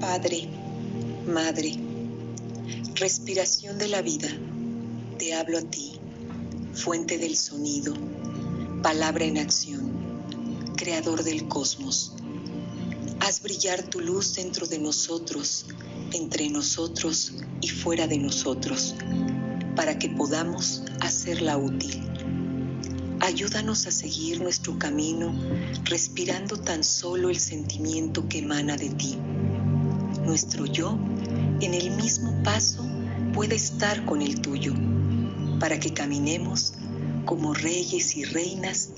Padre, Madre, respiración de la vida, te hablo a ti, fuente del sonido, palabra en acción, creador del cosmos. Haz brillar tu luz dentro de nosotros, entre nosotros y fuera de nosotros, para que podamos hacerla útil. Ayúdanos a seguir nuestro camino respirando tan solo el sentimiento que emana de ti nuestro yo en el mismo paso puede estar con el tuyo, para que caminemos como reyes y reinas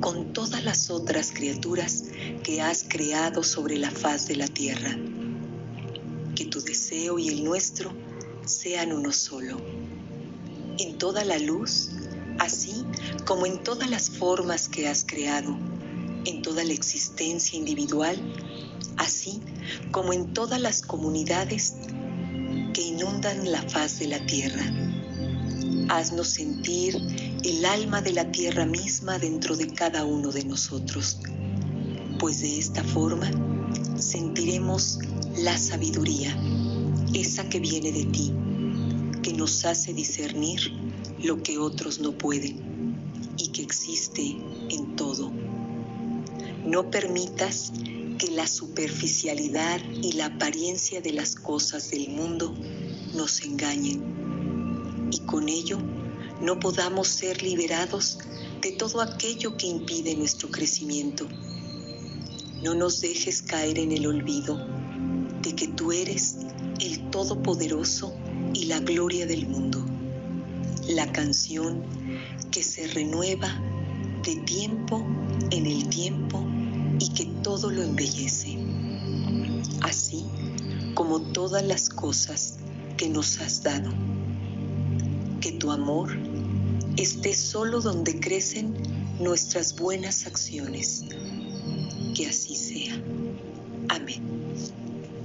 con todas las otras criaturas que has creado sobre la faz de la tierra. Que tu deseo y el nuestro sean uno solo. En toda la luz, así como en todas las formas que has creado, en toda la existencia individual, así como en todas las comunidades que inundan la faz de la tierra. Haznos sentir el alma de la tierra misma dentro de cada uno de nosotros, pues de esta forma sentiremos la sabiduría, esa que viene de ti, que nos hace discernir lo que otros no pueden y que existe en todo. No permitas que la superficialidad y la apariencia de las cosas del mundo nos engañen y con ello no podamos ser liberados de todo aquello que impide nuestro crecimiento. No nos dejes caer en el olvido de que tú eres el Todopoderoso y la gloria del mundo, la canción que se renueva de tiempo en el tiempo y que todo lo embellece, así como todas las cosas que nos has dado. Que tu amor esté solo donde crecen nuestras buenas acciones. Que así sea. Amén.